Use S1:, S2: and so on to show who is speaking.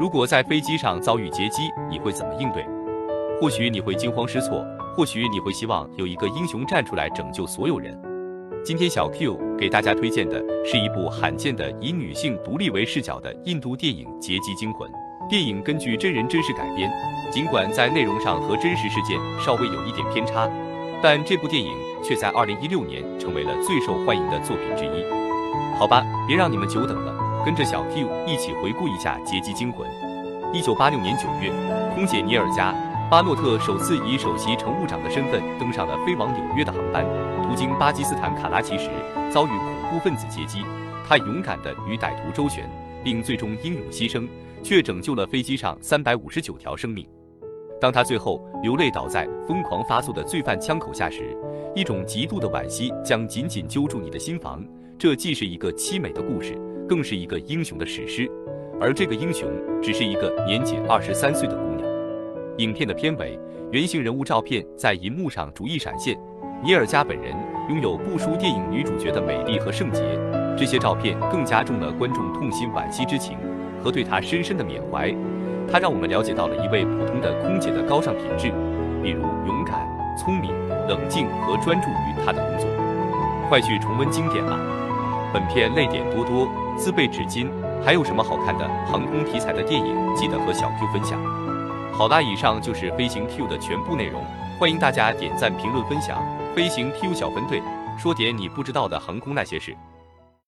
S1: 如果在飞机上遭遇劫机，你会怎么应对？或许你会惊慌失措，或许你会希望有一个英雄站出来拯救所有人。今天小 Q 给大家推荐的是一部罕见的以女性独立为视角的印度电影《劫机惊魂》。电影根据真人真事改编，尽管在内容上和真实事件稍微有一点偏差，但这部电影却在2016年成为了最受欢迎的作品之一。好吧，别让你们久等了。跟着小 Q 一起回顾一下《劫机惊魂》。一九八六年九月，空姐尼尔加·巴诺特首次以首席乘务长的身份登上了飞往纽约的航班。途经巴基斯坦卡拉奇时，遭遇恐怖分子劫机。他勇敢地与歹徒周旋，并最终英勇牺牲，却拯救了飞机上三百五十九条生命。当他最后流泪倒在疯狂发作的罪犯枪口下时，一种极度的惋惜将紧紧揪住你的心房。这既是一个凄美的故事。更是一个英雄的史诗，而这个英雄只是一个年仅二十三岁的姑娘。影片的片尾，原型人物照片在银幕上逐一闪现，尼尔加本人拥有不输电影女主角的美丽和圣洁。这些照片更加重了观众痛心惋惜之情和对她深深的缅怀。它让我们了解到了一位普通的空姐的高尚品质，比如勇敢、聪明、冷静和专注于她的工作。快去重温经典吧！本片泪点多多。自备纸巾，还有什么好看的航空题材的电影？记得和小 Q 分享。好啦，以上就是飞行 Q 的全部内容，欢迎大家点赞、评论、分享。飞行 Q 小分队说点你不知道的航空那些事。